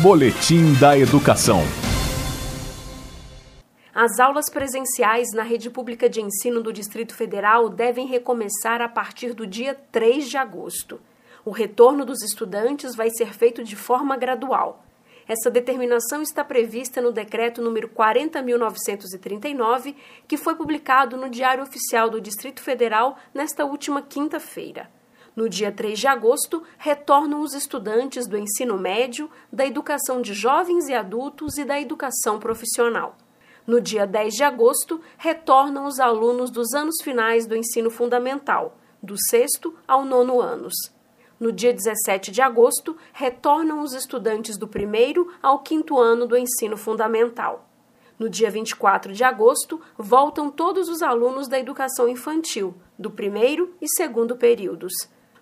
Boletim da Educação. As aulas presenciais na rede pública de ensino do Distrito Federal devem recomeçar a partir do dia 3 de agosto. O retorno dos estudantes vai ser feito de forma gradual. Essa determinação está prevista no decreto número 40.939, que foi publicado no Diário Oficial do Distrito Federal nesta última quinta-feira. No dia 3 de agosto, retornam os estudantes do ensino médio, da educação de jovens e adultos e da educação profissional. No dia 10 de agosto, retornam os alunos dos anos finais do ensino fundamental, do sexto ao nono anos. No dia 17 de agosto, retornam os estudantes do primeiro ao quinto ano do ensino fundamental. No dia 24 de agosto, voltam todos os alunos da educação infantil, do primeiro e segundo períodos.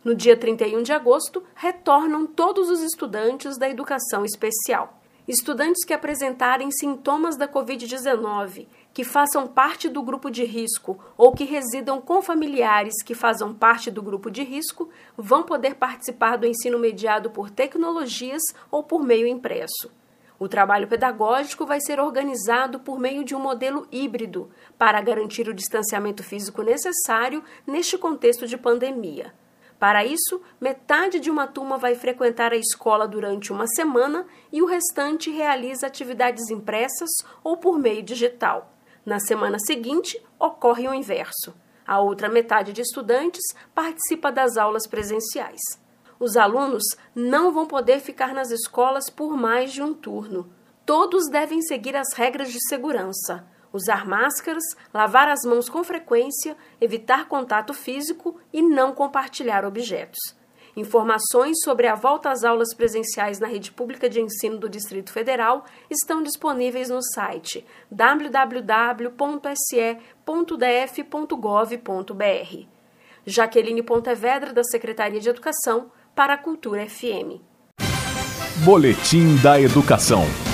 No dia 31 de agosto, retornam todos os estudantes da educação especial. Estudantes que apresentarem sintomas da Covid-19, que façam parte do grupo de risco ou que residam com familiares que façam parte do grupo de risco, vão poder participar do ensino mediado por tecnologias ou por meio impresso. O trabalho pedagógico vai ser organizado por meio de um modelo híbrido para garantir o distanciamento físico necessário neste contexto de pandemia. Para isso, metade de uma turma vai frequentar a escola durante uma semana e o restante realiza atividades impressas ou por meio digital. Na semana seguinte, ocorre o inverso. A outra metade de estudantes participa das aulas presenciais. Os alunos não vão poder ficar nas escolas por mais de um turno. Todos devem seguir as regras de segurança usar máscaras, lavar as mãos com frequência, evitar contato físico e não compartilhar objetos. Informações sobre a volta às aulas presenciais na rede pública de ensino do Distrito Federal estão disponíveis no site www.se.df.gov.br. Jaqueline Pontevedra, da Secretaria de Educação, para a Cultura FM. Boletim da Educação.